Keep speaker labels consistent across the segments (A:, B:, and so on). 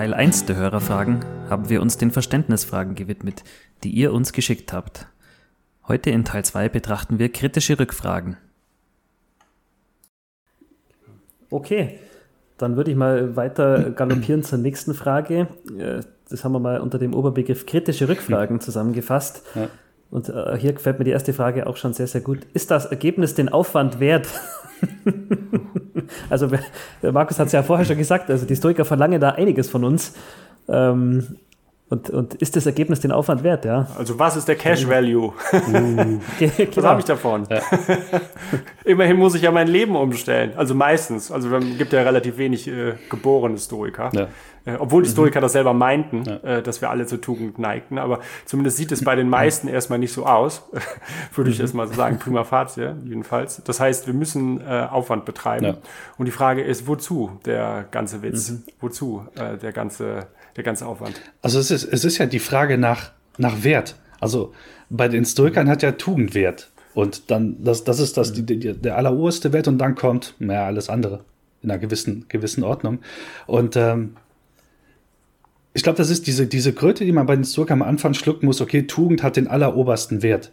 A: Teil 1 der Hörerfragen haben wir uns den Verständnisfragen gewidmet, die ihr uns geschickt habt. Heute in Teil 2 betrachten wir kritische Rückfragen. Okay, dann würde ich mal weiter galoppieren zur nächsten Frage. Äh, das haben wir mal unter dem Oberbegriff kritische Rückfragen zusammengefasst. Ja. Und äh, hier gefällt mir die erste Frage auch schon sehr, sehr gut. Ist das Ergebnis den Aufwand wert? also, Markus hat es ja vorher schon gesagt, also die Stoiker verlangen da einiges von uns. Ähm, und, und ist das Ergebnis den Aufwand wert, ja?
B: Also was ist der Cash Value? Uh, was habe ich davon? Ja. Immerhin muss ich ja mein Leben umstellen. Also meistens. Also es gibt ja relativ wenig äh, geborene Stoiker. Ja. Äh, obwohl die mhm. Stoiker mhm. das selber meinten, ja. äh, dass wir alle zur Tugend neigten. Aber zumindest sieht es bei den meisten erstmal nicht so aus. Würde ich mhm. erstmal sagen, prima facie, jedenfalls. Das heißt, wir müssen äh, Aufwand betreiben. Ja. Und die Frage ist, wozu der ganze Witz? Mhm. Wozu äh, der ganze der ganze Aufwand.
C: Also es ist, es ist ja die Frage nach, nach Wert. Also bei den Stoikern hat ja Tugend Wert. Und dann, das, das ist das, die, die, der alleroberste Wert und dann kommt, naja, alles andere in einer gewissen, gewissen Ordnung. Und ähm, ich glaube, das ist diese, diese Kröte, die man bei den Stoikern am Anfang schlucken muss, okay, Tugend hat den allerobersten Wert.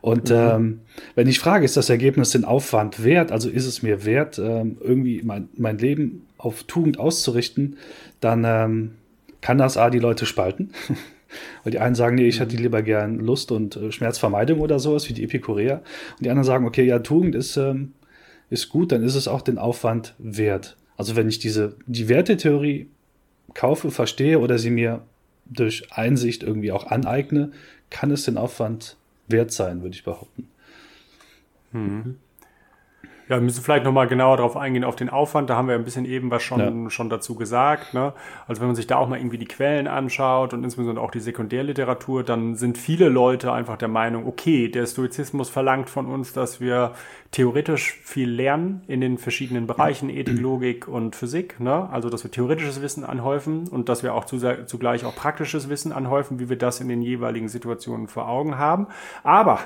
C: Und mhm. ähm, wenn ich frage, ist das Ergebnis den Aufwand wert, also ist es mir wert, ähm, irgendwie mein, mein Leben auf Tugend auszurichten, dann ähm, kann das A, die Leute spalten. Weil die einen sagen, nee, ich hätte mhm. lieber gern Lust und äh, Schmerzvermeidung oder sowas, wie die Epikureer. Und die anderen sagen, okay, ja, Tugend ist, ähm, ist gut, dann ist es auch den Aufwand wert. Also wenn ich diese, die Wertetheorie kaufe, verstehe oder sie mir durch Einsicht irgendwie auch aneigne, kann es den Aufwand wert sein, würde ich behaupten.
B: Mhm. Ja, wir müssen vielleicht nochmal genauer darauf eingehen, auf den Aufwand. Da haben wir ein bisschen eben was schon, ja. schon dazu gesagt. Ne? Also wenn man sich da auch mal irgendwie die Quellen anschaut und insbesondere auch die Sekundärliteratur, dann sind viele Leute einfach der Meinung, okay, der Stoizismus verlangt von uns, dass wir theoretisch viel lernen in den verschiedenen Bereichen, Ethik, Logik und Physik. Ne? Also dass wir theoretisches Wissen anhäufen und dass wir auch zugleich auch praktisches Wissen anhäufen, wie wir das in den jeweiligen Situationen vor Augen haben. Aber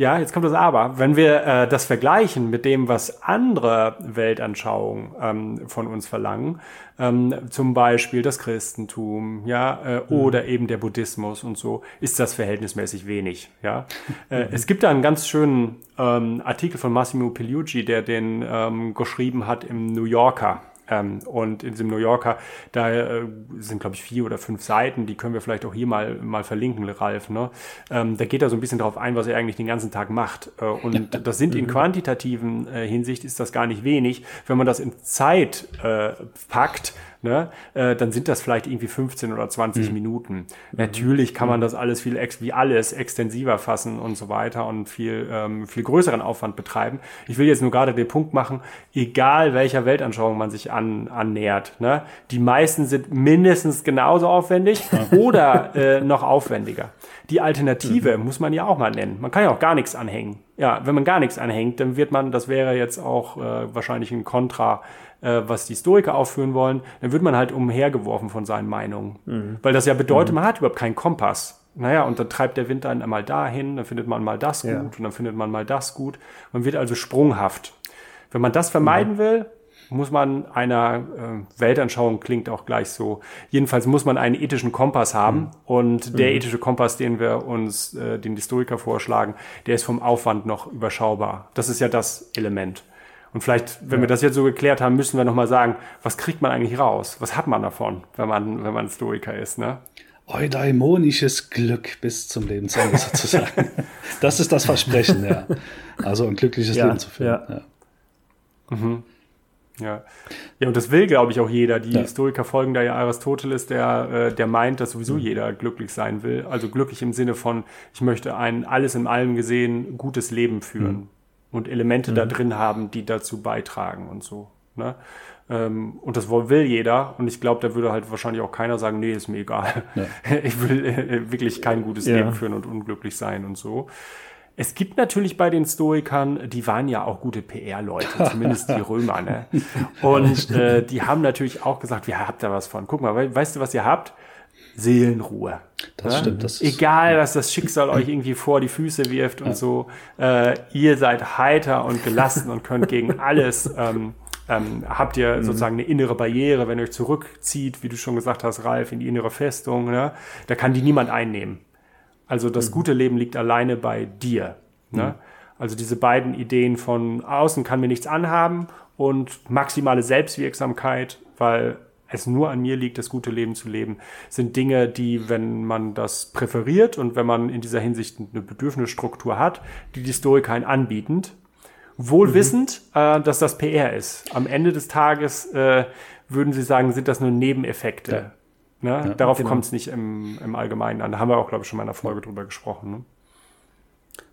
B: ja, jetzt kommt das Aber. Wenn wir äh, das vergleichen mit dem, was andere Weltanschauungen ähm, von uns verlangen, ähm, zum Beispiel das Christentum, ja, äh, mhm. oder eben der Buddhismus und so, ist das verhältnismäßig wenig. Ja, äh, mhm. es gibt da einen ganz schönen ähm, Artikel von Massimo Pigliucci, der den ähm, geschrieben hat im New Yorker. Ähm, und in diesem New Yorker, da äh, sind, glaube ich, vier oder fünf Seiten, die können wir vielleicht auch hier mal, mal verlinken, Ralf. Ne? Ähm, da geht er so ein bisschen darauf ein, was er eigentlich den ganzen Tag macht. Äh, und das sind in mhm. quantitativen äh, Hinsicht ist das gar nicht wenig. Wenn man das in Zeit äh, packt, ne, äh, dann sind das vielleicht irgendwie 15 oder 20 mhm. Minuten. Mhm. Natürlich kann man mhm. das alles viel, ex wie alles, extensiver fassen und so weiter und viel, ähm, viel größeren Aufwand betreiben. Ich will jetzt nur gerade den Punkt machen, egal welcher Weltanschauung man sich an, annähert, ne, die meisten sind mindestens genauso aufwendig oder äh, noch aufwendiger. Die Alternative mhm. muss man ja auch mal nennen. Man kann ja auch gar nichts anhängen. Ja, wenn man gar nichts anhängt, dann wird man, das wäre jetzt auch äh, wahrscheinlich ein Kontra äh, was die Historiker aufführen wollen, dann wird man halt umhergeworfen von seinen Meinungen. Mhm. Weil das ja bedeutet, mhm. man hat überhaupt keinen Kompass. Naja, und dann treibt der Wind einen einmal dahin, dann findet man mal das gut ja. und dann findet man mal das gut. Man wird also sprunghaft. Wenn man das vermeiden mhm. will, muss man einer äh, Weltanschauung klingt auch gleich so. Jedenfalls muss man einen ethischen Kompass haben mhm. und der mhm. ethische Kompass, den wir uns, äh, den Historiker vorschlagen, der ist vom Aufwand noch überschaubar. Das ist ja das Element. Und vielleicht, wenn ja. wir das jetzt so geklärt haben, müssen wir nochmal sagen, was kriegt man eigentlich raus? Was hat man davon, wenn man, wenn man Stoiker ist, ne?
C: Eudaimonisches Glück bis zum Lebensende sozusagen. das ist das Versprechen, ja. Also ein glückliches ja, Leben zu führen. Ja.
B: Ja. Mhm. ja. Ja, und das will, glaube ich, auch jeder. Die ja. Historiker folgen da ja Aristoteles, der, äh, der meint, dass sowieso mhm. jeder glücklich sein will. Also glücklich im Sinne von, ich möchte ein alles in allem gesehen gutes Leben führen. Mhm und Elemente mhm. da drin haben, die dazu beitragen und so. Ne? Ähm, und das will jeder. Und ich glaube, da würde halt wahrscheinlich auch keiner sagen, nee, ist mir egal. Ja. Ich will äh, wirklich kein gutes ja. Leben führen und unglücklich sein und so. Es gibt natürlich bei den Stoikern, die waren ja auch gute PR-Leute, zumindest die Römer, ne? Und äh, die haben natürlich auch gesagt, wir habt da was von. Guck mal, weißt du, was ihr habt? Seelenruhe.
C: Das ja? stimmt. Das
B: Egal, was das Schicksal euch irgendwie vor die Füße wirft und ja. so, äh, ihr seid heiter und gelassen und könnt gegen alles. Ähm, ähm, habt ihr mhm. sozusagen eine innere Barriere, wenn ihr euch zurückzieht, wie du schon gesagt hast, Ralf, in die innere Festung, ne? da kann die niemand einnehmen. Also das mhm. gute Leben liegt alleine bei dir. Ne? Mhm. Also diese beiden Ideen von außen kann mir nichts anhaben und maximale Selbstwirksamkeit, weil es nur an mir liegt, das gute Leben zu leben, sind Dinge, die, wenn man das präferiert und wenn man in dieser Hinsicht eine Bedürfnisstruktur hat, die die Stoiker einen anbietend, wohl mhm. wissend, äh, dass das PR ist. Am Ende des Tages äh, würden sie sagen, sind das nur Nebeneffekte. Ja. Ne? Ja, Darauf genau. kommt es nicht im, im Allgemeinen an. Da haben wir auch, glaube ich, schon mal in einer Folge drüber gesprochen. Ne?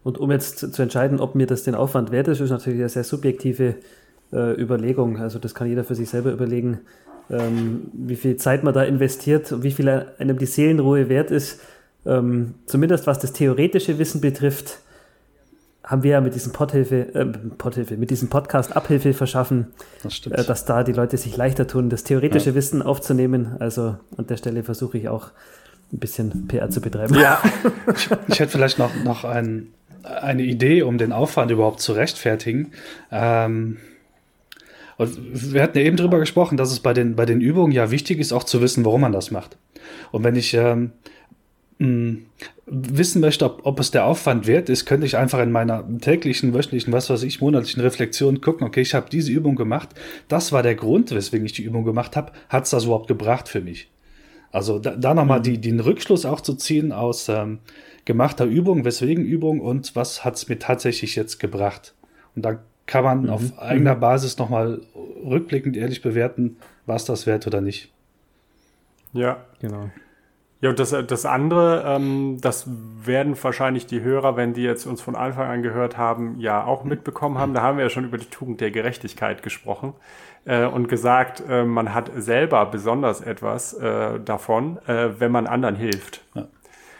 A: Und um jetzt zu, zu, entscheiden, ob mir das den Aufwand wert ist, ist natürlich eine sehr subjektive äh, Überlegung. Also das kann jeder für sich selber überlegen, ähm, wie viel Zeit man da investiert und wie viel einem die Seelenruhe wert ist. Ähm, zumindest was das theoretische Wissen betrifft, haben wir ja mit diesem Podhilfe, äh, Podhilfe, mit diesem Podcast Abhilfe verschaffen, das äh, dass da die Leute sich leichter tun, das theoretische ja. Wissen aufzunehmen. Also an der Stelle versuche ich auch ein bisschen PR zu betreiben.
C: Ja, ich, ich hätte vielleicht noch, noch ein, eine Idee, um den Aufwand überhaupt zu rechtfertigen. Ähm, und wir hatten ja eben drüber gesprochen, dass es bei den, bei den Übungen ja wichtig ist, auch zu wissen, warum man das macht. Und wenn ich ähm, mh, wissen möchte, ob, ob es der Aufwand wert ist, könnte ich einfach in meiner täglichen, wöchentlichen, was weiß ich, monatlichen Reflexion gucken, okay, ich habe diese Übung gemacht, das war der Grund, weswegen ich die Übung gemacht habe, hat es das überhaupt gebracht für mich? Also da, da nochmal mhm. die, den Rückschluss auch zu ziehen aus ähm, gemachter Übung, weswegen Übung und was hat es mir tatsächlich jetzt gebracht? Und da kann man mhm. auf eigener mhm. Basis nochmal rückblickend ehrlich bewerten, war es das wert oder nicht.
B: Ja, genau. Ja, und das, das andere, ähm, das werden wahrscheinlich die Hörer, wenn die jetzt uns von Anfang an gehört haben, ja auch mitbekommen haben. Da haben wir ja schon über die Tugend der Gerechtigkeit gesprochen äh, und gesagt, äh, man hat selber besonders etwas äh, davon, äh, wenn man anderen hilft. Ja.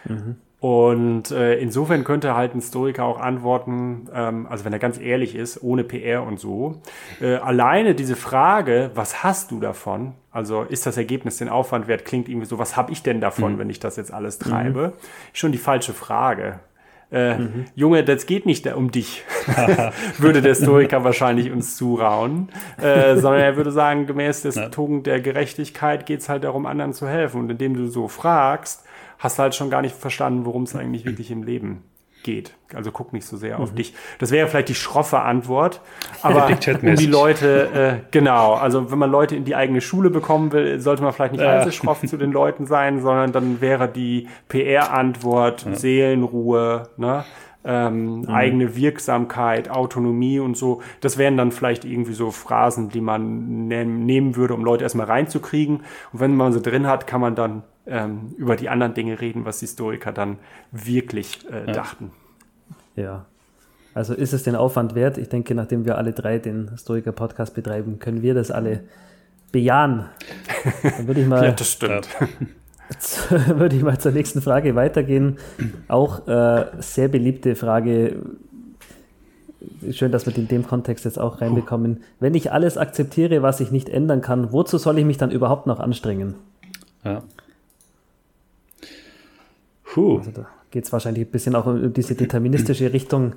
B: Mhm. Und äh, insofern könnte halt ein Stoiker auch antworten, ähm, also wenn er ganz ehrlich ist, ohne PR und so, äh, alleine diese Frage, was hast du davon? Also ist das Ergebnis den Aufwand wert? Klingt irgendwie so, was habe ich denn davon, mhm. wenn ich das jetzt alles treibe? Mhm. Schon die falsche Frage. Äh, mhm. Junge, das geht nicht um dich, würde der Stoiker wahrscheinlich uns zurauen, äh, sondern er würde sagen, gemäß des ja. Tugend der Gerechtigkeit geht es halt darum, anderen zu helfen. Und indem du so fragst, hast du halt schon gar nicht verstanden, worum es eigentlich wirklich im Leben geht. Also guck nicht so sehr mhm. auf dich. Das wäre vielleicht die schroffe Antwort, aber um die Leute, äh, genau, also wenn man Leute in die eigene Schule bekommen will, sollte man vielleicht nicht ja. allzu schroff zu den Leuten sein, sondern dann wäre die PR-Antwort ja. Seelenruhe, ne? Ähm, mhm. eigene Wirksamkeit, Autonomie und so. Das wären dann vielleicht irgendwie so Phrasen, die man nehmen würde, um Leute erstmal reinzukriegen. Und wenn man sie drin hat, kann man dann ähm, über die anderen Dinge reden, was die Stoiker dann wirklich äh, ja. dachten.
A: Ja. Also ist es den Aufwand wert? Ich denke, nachdem wir alle drei den Stoiker-Podcast betreiben, können wir das alle bejahen. Dann würde ich mal. ja,
B: das stimmt.
A: Jetzt würde ich mal zur nächsten Frage weitergehen. Auch äh, sehr beliebte Frage. Schön, dass wir die in dem Kontext jetzt auch reinbekommen. Wenn ich alles akzeptiere, was ich nicht ändern kann, wozu soll ich mich dann überhaupt noch anstrengen? Ja. Puh. Also da geht es wahrscheinlich ein bisschen auch um diese deterministische Richtung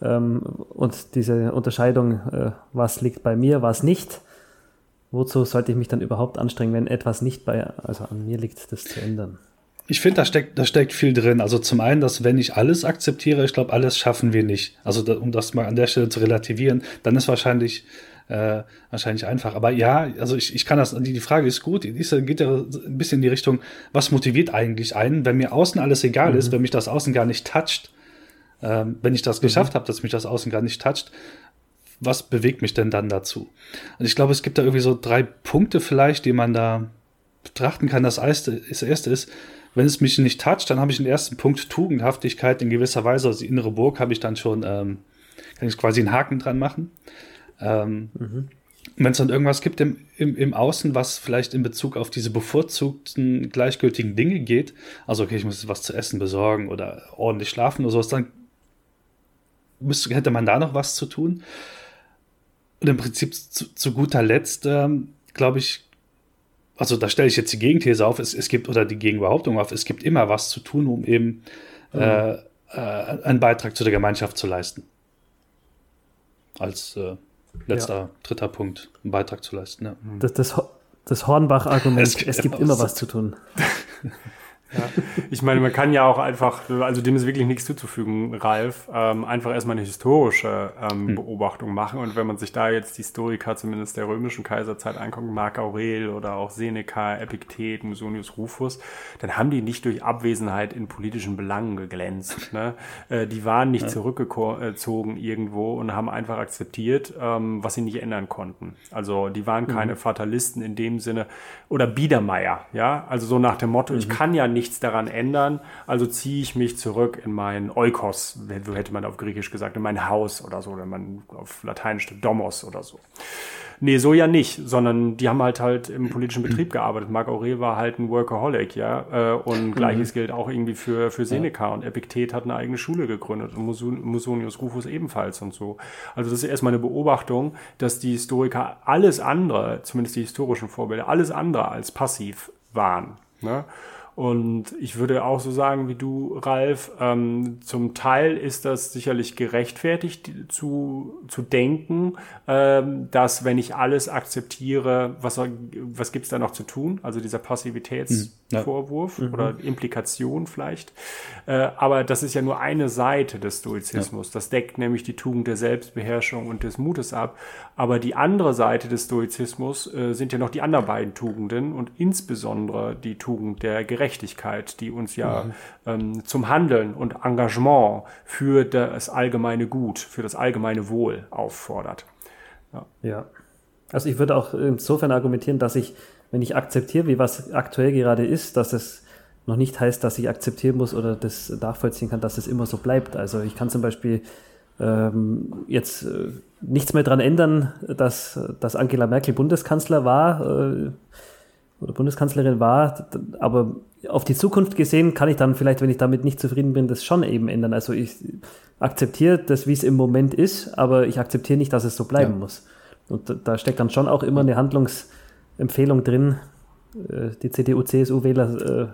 A: ähm, und diese Unterscheidung, äh, was liegt bei mir, was nicht. Wozu sollte ich mich dann überhaupt anstrengen, wenn etwas nicht bei, also an mir liegt, das zu ändern?
C: Ich finde, da steckt, da steckt viel drin. Also zum einen, dass wenn ich alles akzeptiere, ich glaube, alles schaffen wir nicht. Also um das mal an der Stelle zu relativieren, dann ist wahrscheinlich äh, wahrscheinlich einfach. Aber ja, also ich, ich kann das, die, die Frage ist gut, die ist, geht ja ein bisschen in die Richtung, was motiviert eigentlich einen, wenn mir außen alles egal mhm. ist, wenn mich das Außen gar nicht toucht, ähm, wenn ich das mhm. geschafft habe, dass mich das Außen gar nicht toucht, was bewegt mich denn dann dazu? Und ich glaube, es gibt da irgendwie so drei Punkte vielleicht, die man da betrachten kann. Das erste, das erste ist, wenn es mich nicht toucht, dann habe ich den ersten Punkt Tugendhaftigkeit in gewisser Weise, also die innere Burg habe ich dann schon, ähm, kann ich quasi einen Haken dran machen. Ähm, mhm. wenn es dann irgendwas gibt im, im, im Außen, was vielleicht in Bezug auf diese bevorzugten, gleichgültigen Dinge geht, also okay, ich muss was zu essen besorgen oder ordentlich schlafen oder sowas, dann müsste, hätte man da noch was zu tun. Und im Prinzip zu, zu guter Letzt, ähm, glaube ich, also da stelle ich jetzt die Gegenthese auf, es, es gibt, oder die Gegenbehauptung auf, es gibt immer was zu tun, um eben mhm. äh, äh, einen Beitrag zu der Gemeinschaft zu leisten. Als äh, letzter, ja. dritter Punkt, einen Beitrag zu leisten. Ja.
A: Das, das, das Hornbach-Argument, es, es, gibt immer was zu tun.
B: Ja. Ich meine, man kann ja auch einfach, also dem ist wirklich nichts zuzufügen, Ralf, ähm, einfach erstmal eine historische ähm, hm. Beobachtung machen. Und wenn man sich da jetzt die Historiker zumindest der römischen Kaiserzeit anguckt, Marc Aurel oder auch Seneca, Epiktet, Musonius Rufus, dann haben die nicht durch Abwesenheit in politischen Belangen geglänzt. Ne? Äh, die waren nicht ja. zurückgezogen irgendwo und haben einfach akzeptiert, ähm, was sie nicht ändern konnten. Also die waren keine mhm. Fatalisten in dem Sinne oder Biedermeier, ja, also so nach dem Motto, mhm. ich kann ja nichts daran ändern, also ziehe ich mich zurück in mein Oikos, so hätte man auf Griechisch gesagt, in mein Haus oder so, oder man auf Lateinisch Domos oder so. Nee, so ja nicht, sondern die haben halt halt im politischen Betrieb gearbeitet. Marc Aurel war halt ein Workaholic, ja. Äh, und mhm. gleiches gilt auch irgendwie für, für Seneca. Und Epiktet hat eine eigene Schule gegründet und Musonius Rufus ebenfalls und so. Also das ist erstmal eine Beobachtung, dass die Historiker alles andere, zumindest die historischen Vorbilder, alles andere als passiv waren. Ne? Und ich würde auch so sagen wie du, Ralf, ähm, zum Teil ist das sicherlich gerechtfertigt zu, zu denken, ähm, dass wenn ich alles akzeptiere, was, was gibt's da noch zu tun? Also dieser Passivitätsvorwurf mhm. oder Implikation vielleicht. Äh, aber das ist ja nur eine Seite des Stoizismus. Ja. Das deckt nämlich die Tugend der Selbstbeherrschung und des Mutes ab. Aber die andere Seite des Stoizismus äh, sind ja noch die anderen beiden Tugenden und insbesondere die Tugend der Gerechtigkeit, die uns ja mhm. ähm, zum Handeln und Engagement für das allgemeine Gut, für das allgemeine Wohl auffordert.
A: Ja. ja. Also ich würde auch insofern argumentieren, dass ich, wenn ich akzeptiere, wie was aktuell gerade ist, dass es noch nicht heißt, dass ich akzeptieren muss oder das nachvollziehen kann, dass es immer so bleibt. Also ich kann zum Beispiel ähm, jetzt äh, nichts mehr daran ändern, dass, dass Angela Merkel Bundeskanzler war äh, oder Bundeskanzlerin war, aber auf die Zukunft gesehen kann ich dann vielleicht, wenn ich damit nicht zufrieden bin, das schon eben ändern. Also ich akzeptiere das, wie es im Moment ist, aber ich akzeptiere nicht, dass es so bleiben ja. muss. Und da steckt dann schon auch immer eine Handlungsempfehlung drin. Äh, die CDU-CSU-Wähler äh,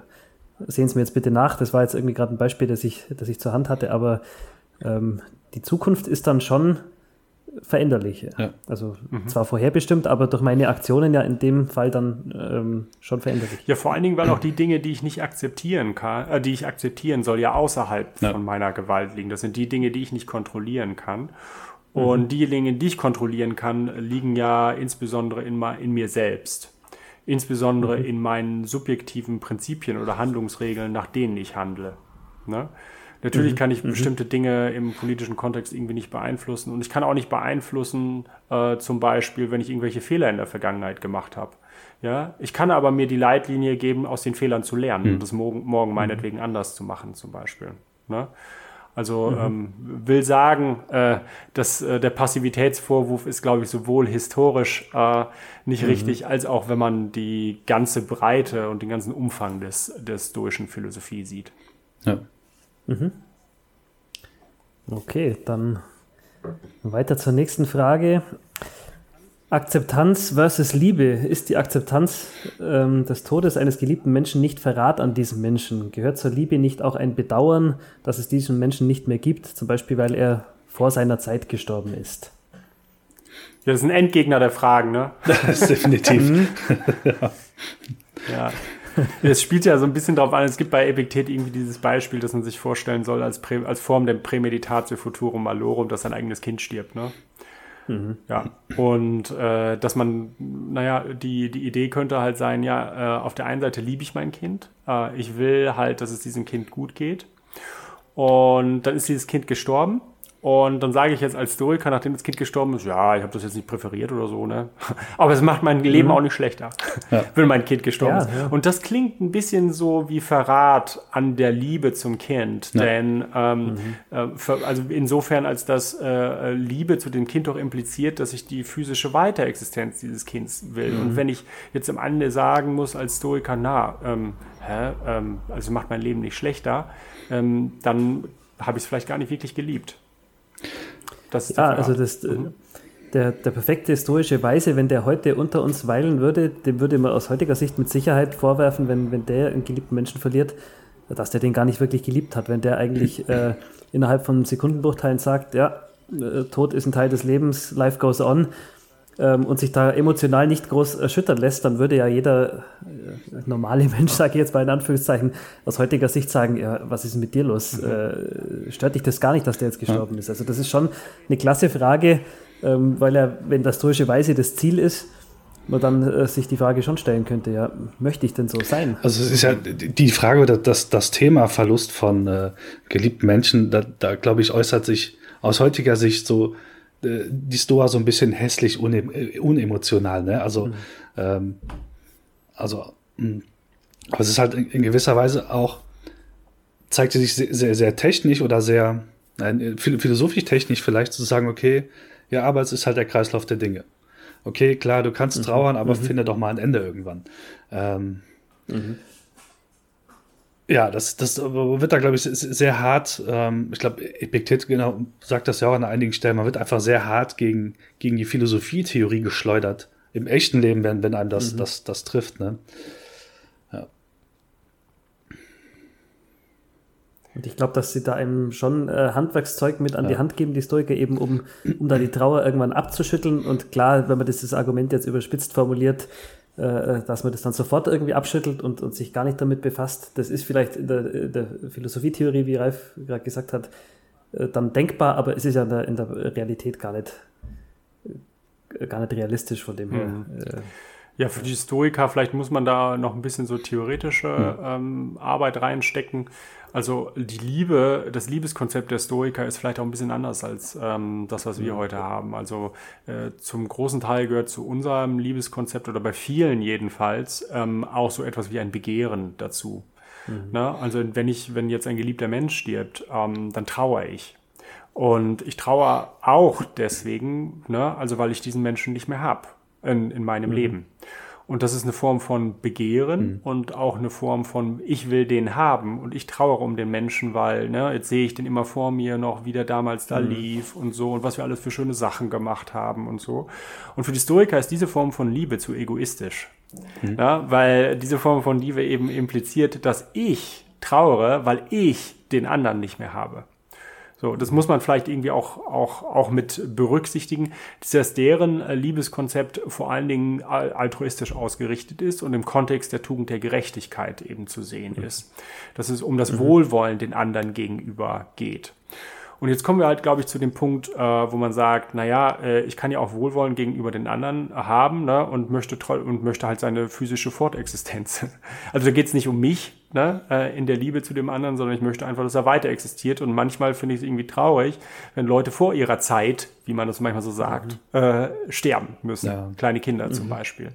A: sehen es mir jetzt bitte nach. Das war jetzt irgendwie gerade ein Beispiel, das ich, das ich zur Hand hatte, aber ähm, die Zukunft ist dann schon veränderlich. Ja. Also mhm. zwar vorherbestimmt, aber durch meine Aktionen ja in dem Fall dann ähm, schon veränderlich.
B: Ja, vor allen Dingen, weil auch die Dinge, die ich nicht akzeptieren kann, äh, die ich akzeptieren soll, ja außerhalb ja. von meiner Gewalt liegen. Das sind die Dinge, die ich nicht kontrollieren kann. Und mhm. die Dinge, die ich kontrollieren kann, liegen ja insbesondere in, in mir selbst. Insbesondere mhm. in meinen subjektiven Prinzipien oder Handlungsregeln, nach denen ich handle. Ne? Natürlich mhm. kann ich mhm. bestimmte Dinge im politischen Kontext irgendwie nicht beeinflussen. Und ich kann auch nicht beeinflussen, äh, zum Beispiel, wenn ich irgendwelche Fehler in der Vergangenheit gemacht habe. Ja, ich kann aber mir die Leitlinie geben, aus den Fehlern zu lernen mhm. und das morgen, morgen mhm. meinetwegen anders zu machen, zum Beispiel. Ne? Also mhm. ähm, will sagen, äh, dass äh, der Passivitätsvorwurf ist, glaube ich, sowohl historisch äh, nicht mhm. richtig, als auch wenn man die ganze Breite und den ganzen Umfang des, der stoischen Philosophie sieht.
A: Ja. Mhm. Okay, dann weiter zur nächsten Frage. Akzeptanz versus Liebe. Ist die Akzeptanz ähm, des Todes eines geliebten Menschen nicht Verrat an diesem Menschen? Gehört zur Liebe nicht auch ein Bedauern, dass es diesen Menschen nicht mehr gibt, zum Beispiel weil er vor seiner Zeit gestorben ist?
B: Ja, das ist ein Endgegner der Fragen, ne?
C: Das ist definitiv. Mhm.
B: ja. ja. Es spielt ja so ein bisschen darauf an, es gibt bei Epiktet irgendwie dieses Beispiel, das man sich vorstellen soll als, Prä, als Form der Prämeditatio Futurum Malorum, dass sein eigenes Kind stirbt, ne? Mhm. Ja, und äh, dass man, naja, die, die Idee könnte halt sein, ja, äh, auf der einen Seite liebe ich mein Kind, äh, ich will halt, dass es diesem Kind gut geht. Und dann ist dieses Kind gestorben Und dann sage ich jetzt als Stoiker, nachdem das Kind gestorben ist, ja, ich habe das jetzt nicht präferiert oder so, ne? Aber es macht mein Leben mhm. auch nicht schlechter, ja. wenn mein Kind gestorben ja, ist. Ja. Und das klingt ein bisschen so wie Verrat an der Liebe zum Kind. Denn ähm, mhm. äh, also insofern, als dass äh, Liebe zu dem Kind doch impliziert, dass ich die physische Weiterexistenz dieses Kindes will. Mhm. Und wenn ich jetzt am Ende sagen muss als Stoiker, na, ähm, hä, ähm, also macht mein Leben nicht schlechter, ähm, dann habe ich es vielleicht gar nicht wirklich geliebt.
A: Das ja, also das, äh, mhm. der, der perfekte historische Weise, wenn der heute unter uns weilen würde, dem würde man aus heutiger Sicht mit Sicherheit vorwerfen, wenn, wenn der einen geliebten Menschen verliert, dass der den gar nicht wirklich geliebt hat. Wenn der eigentlich äh, innerhalb von Sekundenbruchteilen sagt, ja, äh, Tod ist ein Teil des Lebens, life goes on, ähm, und sich da emotional nicht groß erschüttern lässt, dann würde ja jeder äh, normale Mensch, sage ich jetzt mal in Anführungszeichen, aus heutiger Sicht sagen, ja, was ist mit dir los? Mhm. Äh, stört dich das gar nicht, dass der jetzt gestorben ist? Also das ist schon eine klasse Frage, ähm, weil ja, wenn das historische Weise das Ziel ist, man dann äh, sich die Frage schon stellen könnte, ja, möchte ich denn so sein?
C: Also es ist ja die Frage oder das, das Thema Verlust von äh, geliebten Menschen, da, da glaube ich, äußert sich aus heutiger Sicht so die Stoa so ein bisschen hässlich, une, äh, unemotional, ne? Also, mhm. ähm, also, mh. Hm. aber es ist halt in, in, gewisser Weise auch, zeigt sich sehr, sehr, sehr technisch oder sehr, nein, philosophisch technisch vielleicht zu sagen, okay, ja, aber es ist halt der Kreislauf der Dinge. Okay, klar, du kannst mhm. trauern, aber mhm. finde doch mal ein Ende irgendwann. Ähm, mhm. Ja, das, das wird da, glaube ich, sehr hart. Ähm, ich glaube, Epiktet genau sagt das ja auch an einigen Stellen. Man wird einfach sehr hart gegen, gegen die Philosophietheorie geschleudert. Im echten Leben, wenn, wenn einem das, mhm. das, das trifft. Ne? Ja.
A: Und ich glaube, dass sie da einem schon äh, Handwerkszeug mit an ja. die Hand geben, die Stoiker, eben um, um da die Trauer irgendwann abzuschütteln. Und klar, wenn man dieses Argument jetzt überspitzt formuliert, dass man das dann sofort irgendwie abschüttelt und, und sich gar nicht damit befasst. Das ist vielleicht in der, der Philosophietheorie, wie Ralf gerade gesagt hat, äh, dann denkbar, aber es ist ja in der, in der Realität gar nicht, äh, gar nicht realistisch von dem her. Mhm.
B: Ja, für die Historiker, vielleicht muss man da noch ein bisschen so theoretische mhm. ähm, Arbeit reinstecken. Also die Liebe, das Liebeskonzept der Stoiker ist vielleicht auch ein bisschen anders als ähm, das, was wir mhm. heute haben. Also äh, zum großen Teil gehört zu unserem Liebeskonzept oder bei vielen jedenfalls ähm, auch so etwas wie ein Begehren dazu. Mhm. Ne? Also wenn ich, wenn jetzt ein geliebter Mensch stirbt, ähm, dann trauere ich. Und ich trauere auch deswegen, ne? also weil ich diesen Menschen nicht mehr hab in, in meinem mhm. Leben. Und das ist eine Form von Begehren mhm. und auch eine Form von, ich will den haben und ich trauere um den Menschen, weil, ne, jetzt sehe ich den immer vor mir noch, wie der damals da mhm. lief und so und was wir alles für schöne Sachen gemacht haben und so. Und für die Stoiker ist diese Form von Liebe zu egoistisch. Mhm. Ja, weil diese Form von Liebe eben impliziert, dass ich trauere, weil ich den anderen nicht mehr habe. So, das muss man vielleicht irgendwie auch, auch, auch mit berücksichtigen, dass deren äh, Liebeskonzept vor allen Dingen altruistisch ausgerichtet ist und im Kontext der Tugend der Gerechtigkeit eben zu sehen mhm. ist. Dass es um das mhm. Wohlwollen den anderen gegenüber geht. Und jetzt kommen wir halt, glaube ich, zu dem Punkt, äh, wo man sagt, naja, äh, ich kann ja auch Wohlwollen gegenüber den anderen haben ne, und, möchte und möchte halt seine physische Fortexistenz. Also da geht es nicht um mich, ne, äh, in der Liebe zu dem anderen, sondern ich möchte einfach, dass er weiter existiert. Und manchmal finde ich es irgendwie traurig, wenn Leute vor ihrer Zeit, wie man das manchmal so sagt, mhm. äh, sterben müssen. Ja. Kleine Kinder mhm. zum Beispiel.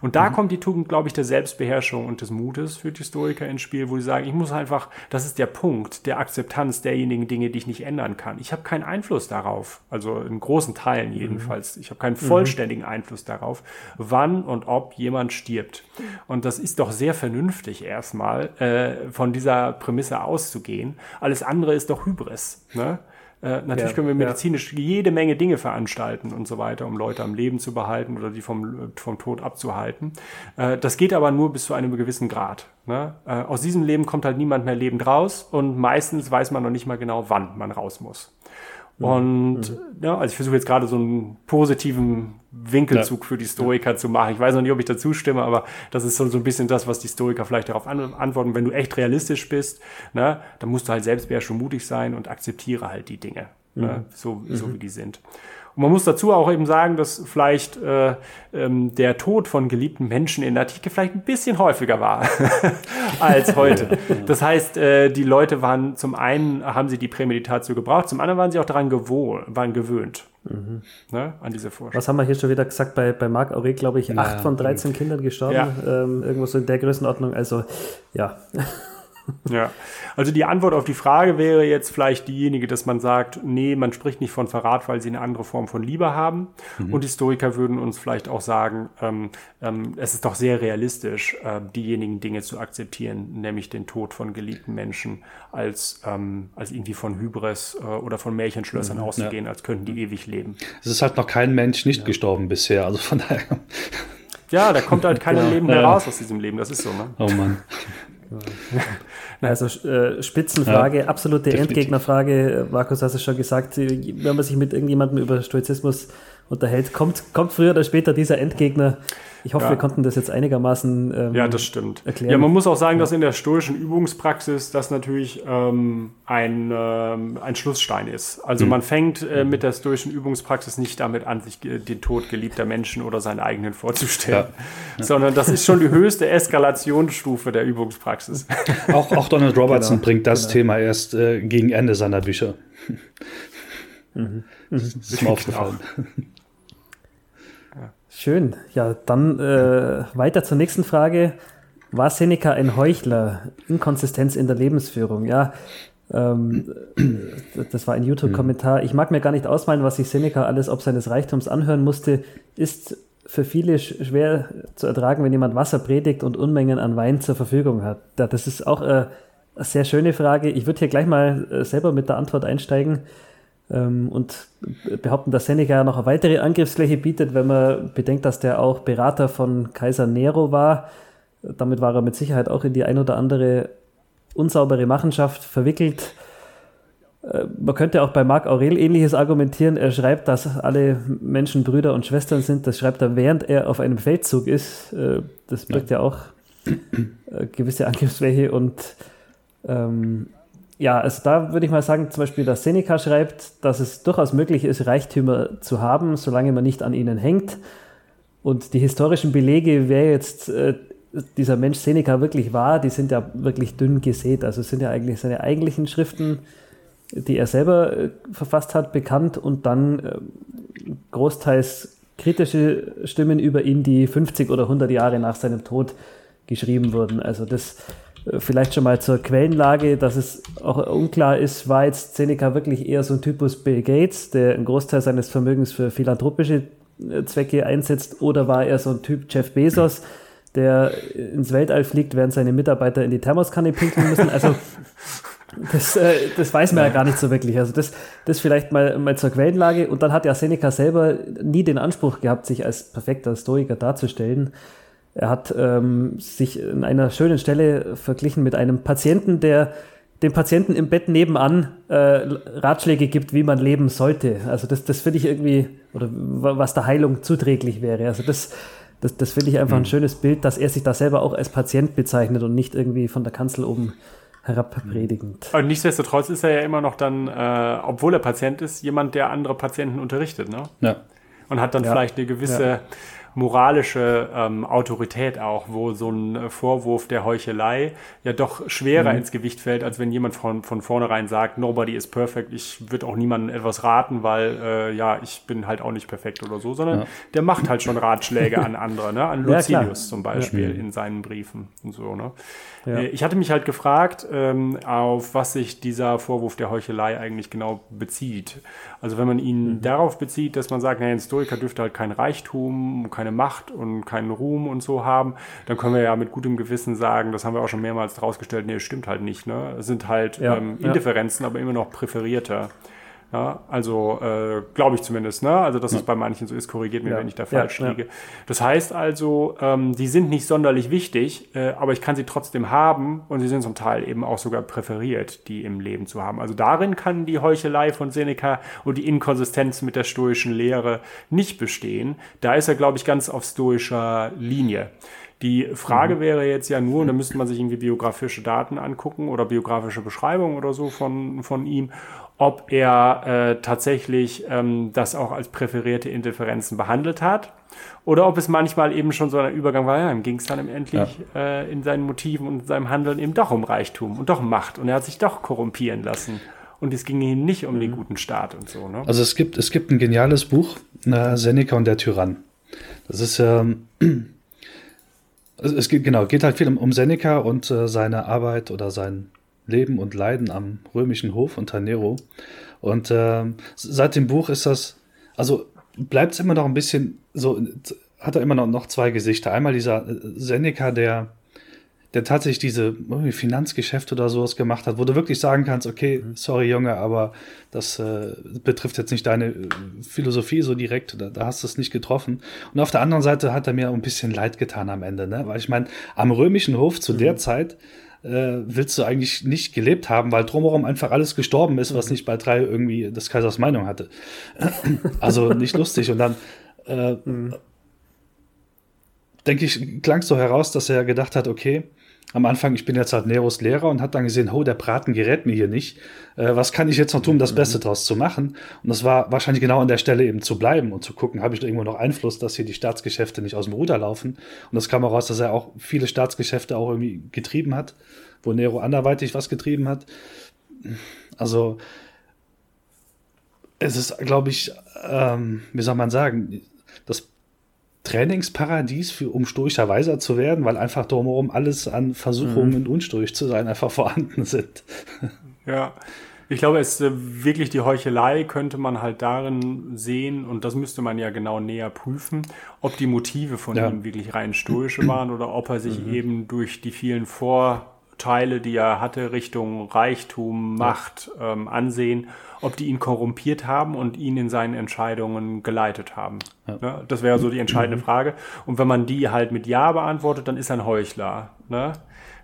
B: Und da mhm. kommt die Tugend, glaube ich, der Selbstbeherrschung und des Mutes für die Historiker ins Spiel, wo sie sagen, ich muss einfach, das ist der Punkt der Akzeptanz derjenigen Dinge, die ich nicht ändern kann. Ich habe keinen Einfluss darauf, also in großen Teilen mhm. jedenfalls. Ich habe keinen mhm. vollständigen Einfluss darauf, wann und ob jemand stirbt. Und das ist doch sehr vernünftig erstmal, äh, von dieser Prämisse auszugehen. Alles andere ist doch Hybris. Ne? Äh, natürlich ja, können wir medizinisch ja. jede Menge Dinge veranstalten und so weiter, um Leute am Leben zu behalten oder die vom, vom Tod abzuhalten. Äh, das geht aber nur bis zu einem gewissen Grad. Ne? Äh, aus diesem Leben kommt halt niemand mehr lebend raus und meistens weiß man noch nicht mal genau, wann man raus muss. Mhm. Und mhm. ja, also ich versuche jetzt gerade so einen positiven Winkelzug ja. für die Stoiker ja. zu machen. Ich weiß noch nicht, ob ich dazu stimme, aber das ist so, so ein bisschen das, was die Stoiker vielleicht darauf an antworten. Wenn du echt realistisch bist, ne, dann musst du halt selbstbeherrscht und mutig sein und akzeptiere halt die Dinge. ne? mhm. so, so wie die sind. Und man muss dazu auch eben sagen, dass vielleicht äh, ähm, der Tod von geliebten Menschen in der Antike vielleicht ein bisschen häufiger war als heute. Das heißt, äh, die Leute waren zum einen, haben sie die Prämeditatio gebraucht, zum anderen waren sie auch daran gewohnt, waren gewöhnt. Mhm. Ne, an diese
A: Vorstellung. Was haben wir hier schon wieder gesagt? Bei, bei Marc Aurel, glaube ich, acht von 13 Kindern gestorben. Ja. Ähm, irgendwo so in der Größenordnung. Also, ja.
B: Ja, also die Antwort auf die Frage wäre jetzt vielleicht diejenige, dass man sagt, nee, man spricht nicht von Verrat, weil sie eine andere Form von Liebe haben. Mhm. Und Historiker würden uns vielleicht auch sagen, ähm, ähm, es ist doch sehr realistisch, äh, diejenigen Dinge zu akzeptieren, nämlich den Tod von geliebten Menschen, als, ähm, als irgendwie von Hybris äh, oder von Märchenschlössern mhm, auszugehen, ja. als könnten die ewig leben.
C: Es ist halt noch kein Mensch nicht ja. gestorben bisher, also von daher.
B: Ja, da kommt halt kein Leben mehr raus aus diesem Leben, das ist so, ne?
C: Oh Mann.
A: Also äh, Spitzenfrage, ja, absolute definitiv. Endgegnerfrage. Markus, hast du schon gesagt, wenn man sich mit irgendjemandem über Stoizismus unterhält, kommt, kommt früher oder später dieser Endgegner ich hoffe, ja. wir konnten das jetzt einigermaßen
B: ähm, Ja, das stimmt. Erklären. Ja, man muss auch sagen, dass in der stoischen Übungspraxis das natürlich ähm, ein, ähm, ein Schlussstein ist. Also mhm. man fängt äh, mit der stoischen Übungspraxis nicht damit an, sich den Tod geliebter Menschen oder seinen eigenen vorzustellen, ja. sondern das ist schon die höchste Eskalationsstufe der Übungspraxis.
C: Auch, auch Donald Robertson genau, bringt das genau. Thema erst äh, gegen Ende seiner Bücher. Mhm. Das ist mir aufgefallen. Genau.
A: Schön. Ja, dann äh, weiter zur nächsten Frage. War Seneca ein Heuchler? Inkonsistenz in der Lebensführung. Ja, ähm, das war ein YouTube-Kommentar. Ich mag mir gar nicht ausmalen, was sich Seneca alles ob seines Reichtums anhören musste. Ist für viele schwer zu ertragen, wenn jemand Wasser predigt und Unmengen an Wein zur Verfügung hat. Ja, das ist auch äh, eine sehr schöne Frage. Ich würde hier gleich mal äh, selber mit der Antwort einsteigen und behaupten, dass Seneca noch eine weitere Angriffsfläche bietet, wenn man bedenkt, dass der auch Berater von Kaiser Nero war. Damit war er mit Sicherheit auch in die ein oder andere unsaubere Machenschaft verwickelt. Äh, man könnte auch bei Marc Aurel ähnliches argumentieren. Er schreibt, dass alle Menschen Brüder und Schwestern sind. Das schreibt er, während er auf einem Feldzug ist. Äh, das birgt ja, ja auch äh, gewisse Angriffsfläche und ähm, ja, also da würde ich mal sagen, zum Beispiel, dass Seneca schreibt, dass es durchaus möglich ist, Reichtümer zu haben, solange man nicht an ihnen hängt. Und die historischen Belege, wer jetzt äh, dieser Mensch Seneca wirklich war, die sind ja wirklich dünn gesät. Also sind ja eigentlich seine eigentlichen Schriften, die er selber äh, verfasst hat, bekannt und dann äh, großteils kritische Stimmen über ihn, die 50 oder 100 Jahre nach seinem Tod geschrieben wurden. Also das vielleicht schon mal zur Quellenlage, dass es auch unklar ist, war jetzt Seneca wirklich eher so ein Typus Bill Gates, der einen Großteil seines Vermögens für philanthropische äh, Zwecke einsetzt, oder war er so ein Typ Jeff Bezos, der ins Weltall fliegt, während seine Mitarbeiter in die Thermoskanne pinkeln müssen? Also das, äh, das weiß man ja. ja. gar nicht so wirklich. Also das, das vielleicht mal, mal zur Quellenlage. Und dann hat ja Seneca selber nie den Anspruch gehabt, sich als perfekter Stoiker darzustellen. Er hat ähm, sich in einer schönen Stelle verglichen mit einem Patienten, der dem Patienten im Bett nebenan äh, Ratschläge gibt, wie man leben sollte. Also das, das finde ich irgendwie, oder was der Heilung zuträglich wäre. Also das, das, das finde ich einfach ein mhm. schönes Bild, dass er sich da selber auch als Patient bezeichnet und nicht irgendwie von der Kanzel oben herabpredigend.
B: Aber nichtsdestotrotz ist er ja immer noch dann, äh, obwohl er Patient ist, jemand, der andere Patienten unterrichtet, ne? Ja. Und hat dann ja. vielleicht eine gewisse ja moralische ähm, Autorität auch, wo so ein äh, Vorwurf der Heuchelei ja doch schwerer mhm. ins Gewicht fällt, als wenn jemand von, von vornherein sagt, nobody is perfect, ich würde auch niemandem etwas raten, weil äh, ja, ich bin halt auch nicht perfekt oder so, sondern ja. der macht halt schon Ratschläge an andere, ne? an Lucilius ja, zum Beispiel ja. in seinen Briefen und so. Ne? Ja. Äh, ich hatte mich halt gefragt, ähm, auf was sich dieser Vorwurf der Heuchelei eigentlich genau bezieht. Also wenn man ihn mhm. darauf bezieht, dass man sagt, naja, ein Historiker dürfte halt kein Reichtum, keine Macht und keinen Ruhm und so haben, dann können wir ja mit gutem Gewissen sagen, das haben wir auch schon mehrmals herausgestellt, nee, stimmt halt nicht. Ne? Es sind halt ja, ähm, Indifferenzen, ja. aber immer noch präferierte. Ja, also äh, glaube ich zumindest, ne? Also dass ja. es bei manchen so ist, korrigiert mir, ja. wenn ich da falsch ja, liege. Das heißt also, ähm, die sind nicht sonderlich wichtig, äh, aber ich kann sie trotzdem haben und sie sind zum Teil eben auch sogar präferiert, die im Leben zu haben. Also darin kann die Heuchelei von Seneca und die Inkonsistenz mit der stoischen Lehre nicht bestehen. Da ist er, glaube ich, ganz auf stoischer Linie. Die Frage mhm. wäre jetzt ja nur, und da müsste man sich irgendwie biografische Daten angucken oder biografische Beschreibungen oder so von, von ihm, ob er äh, tatsächlich ähm, das auch als präferierte Interferenzen behandelt hat oder ob es manchmal eben schon so ein Übergang war, ja, ihm ging es dann endlich ja. äh, in seinen Motiven und seinem Handeln eben doch um Reichtum und doch um Macht und er hat sich doch korrumpieren lassen. Und es ging ihm nicht um den mhm. guten Staat und so. Ne?
C: Also es gibt, es gibt ein geniales Buch, äh, Seneca und der Tyrann. Das ist ähm, also es geht genau, geht halt viel um, um Seneca und äh, seine Arbeit oder sein Leben und Leiden am römischen Hof unter Nero. Und äh, seit dem Buch ist das, also bleibt es immer noch ein bisschen so, hat er immer noch, noch zwei Gesichter. Einmal dieser äh, Seneca, der der tatsächlich diese Finanzgeschäfte oder sowas gemacht hat, wo du wirklich sagen kannst, okay, mhm. sorry Junge, aber das äh, betrifft jetzt nicht deine äh, Philosophie so direkt, da, da hast du es nicht getroffen. Und auf der anderen Seite hat er mir ein bisschen leid getan am Ende, ne? weil ich meine, am römischen Hof zu mhm. der Zeit äh, willst du eigentlich nicht gelebt haben, weil drumherum einfach alles gestorben ist, was mhm. nicht bei drei irgendwie des Kaisers Meinung hatte. also nicht lustig. Und dann äh, mhm. denke ich, klang es so heraus, dass er gedacht hat, okay, am Anfang, ich bin jetzt halt Neros Lehrer und hat dann gesehen, oh, der Braten gerät mir hier nicht. Äh, was kann ich jetzt noch tun, um das Beste draus zu machen? Und das war wahrscheinlich genau an der Stelle eben zu bleiben und zu gucken, habe ich da irgendwo noch Einfluss, dass hier die Staatsgeschäfte nicht aus dem Ruder laufen? Und das kam heraus, dass er auch viele Staatsgeschäfte auch irgendwie getrieben hat, wo Nero anderweitig was getrieben hat. Also, es ist, glaube ich, ähm, wie soll man sagen, Trainingsparadies, für, um stoischer Weiser zu werden, weil einfach drumherum alles an Versuchungen, mhm. unstoisch zu sein, einfach vorhanden sind.
B: Ja, ich glaube, es äh, wirklich die Heuchelei könnte man halt darin sehen, und das müsste man ja genau näher prüfen, ob die Motive von ja. ihm wirklich rein stoische waren oder ob er sich mhm. eben durch die vielen Vorteile, die er hatte, Richtung Reichtum, Macht, ja. ähm, Ansehen, ob die ihn korrumpiert haben und ihn in seinen Entscheidungen geleitet haben. Ja. Ne? Das wäre so die entscheidende mhm. Frage. Und wenn man die halt mit Ja beantwortet, dann ist er ein Heuchler. Ne?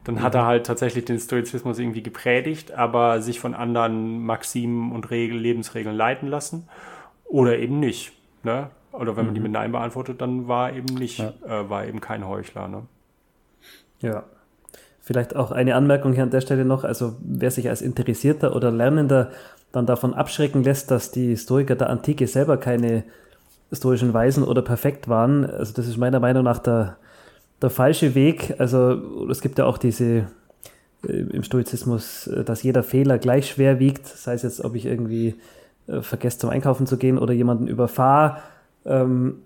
B: Dann mhm. hat er halt tatsächlich den Stoizismus irgendwie gepredigt, aber sich von anderen Maximen und Regeln, Lebensregeln leiten lassen. Oder eben nicht. Ne? Oder wenn man die mhm. mit Nein beantwortet, dann war eben nicht, ja. äh, war eben kein Heuchler. Ne?
A: Ja. Vielleicht auch eine Anmerkung hier an der Stelle noch. Also wer sich als Interessierter oder Lernender dann davon abschrecken lässt, dass die Stoiker der Antike selber keine stoischen Weisen oder perfekt waren. Also das ist meiner Meinung nach der, der falsche Weg. Also es gibt ja auch diese äh, im Stoizismus, äh, dass jeder Fehler gleich schwer wiegt, sei es jetzt, ob ich irgendwie äh, vergesse zum Einkaufen zu gehen oder jemanden überfahre ähm,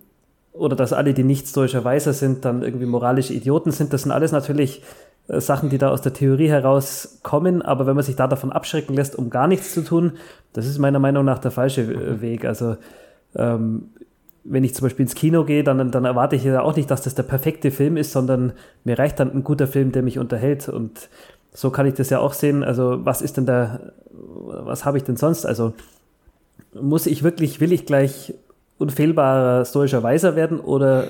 A: oder dass alle, die nicht stoischer Weiser sind, dann irgendwie moralische Idioten sind. Das sind alles natürlich Sachen, die da aus der Theorie herauskommen, aber wenn man sich da davon abschrecken lässt, um gar nichts zu tun, das ist meiner Meinung nach der falsche äh, Weg. Also ähm, wenn ich zum Beispiel ins Kino gehe, dann, dann erwarte ich ja auch nicht, dass das der perfekte Film ist, sondern mir reicht dann ein guter Film, der mich unterhält. Und so kann ich das ja auch sehen. Also was ist denn da, was habe ich denn sonst? Also muss ich wirklich, will ich gleich unfehlbarer stoischer Weiser werden oder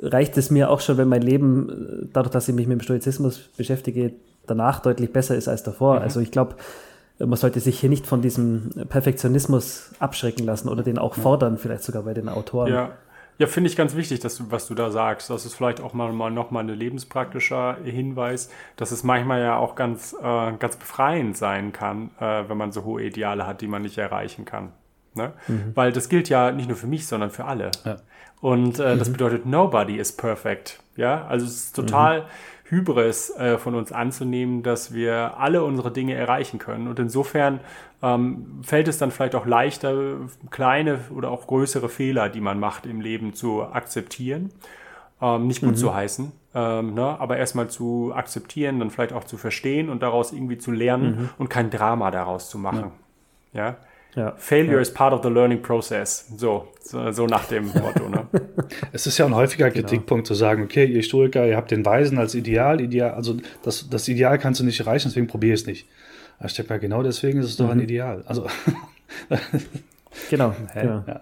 A: reicht es mir auch schon, wenn mein Leben, äh, dadurch, dass ich mich mit dem Stoizismus beschäftige, danach deutlich besser ist als davor. Mhm. Also ich glaube, man sollte sich hier nicht von diesem Perfektionismus abschrecken lassen oder den auch fordern, vielleicht sogar bei den Autoren.
B: Ja. Ja, finde ich ganz wichtig, dass du, was du da sagst. Das ist vielleicht auch mal, mal nochmal ein lebenspraktischer Hinweis, dass es manchmal ja auch ganz, äh, ganz befreiend sein kann, äh, wenn man so hohe Ideale hat, die man nicht erreichen kann. Ne? Mhm. Weil das gilt ja nicht nur für mich, sondern für alle. Ja. Und äh, mhm. das bedeutet, nobody is perfect. Ja, also es ist total mhm. Hybris äh, von uns anzunehmen, dass wir alle unsere Dinge erreichen können. Und insofern ähm, fällt es dann vielleicht auch leichter, kleine oder auch größere Fehler, die man macht im Leben, zu akzeptieren. Ähm, nicht gut mhm. zu heißen, ähm, ne? aber erstmal zu akzeptieren, dann vielleicht auch zu verstehen und daraus irgendwie zu lernen mhm. und kein Drama daraus zu machen. Ja. ja? Ja. Failure ja. is part of the learning process. So, so, so nach dem Motto. Ne?
C: es ist ja ein häufiger genau. Kritikpunkt zu sagen, okay, ihr Historiker, ihr habt den Weisen als Ideal, Ideal, also das, das Ideal kannst du nicht erreichen, deswegen probier es nicht. Steckt mal genau deswegen ist es mhm. doch ein mhm. Ideal. Also
A: genau. Ja. ja.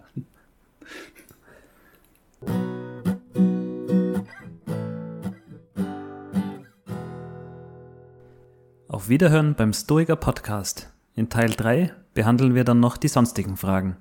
A: Auf Wiederhören beim Stoiker Podcast. In Teil 3 behandeln wir dann noch die sonstigen Fragen.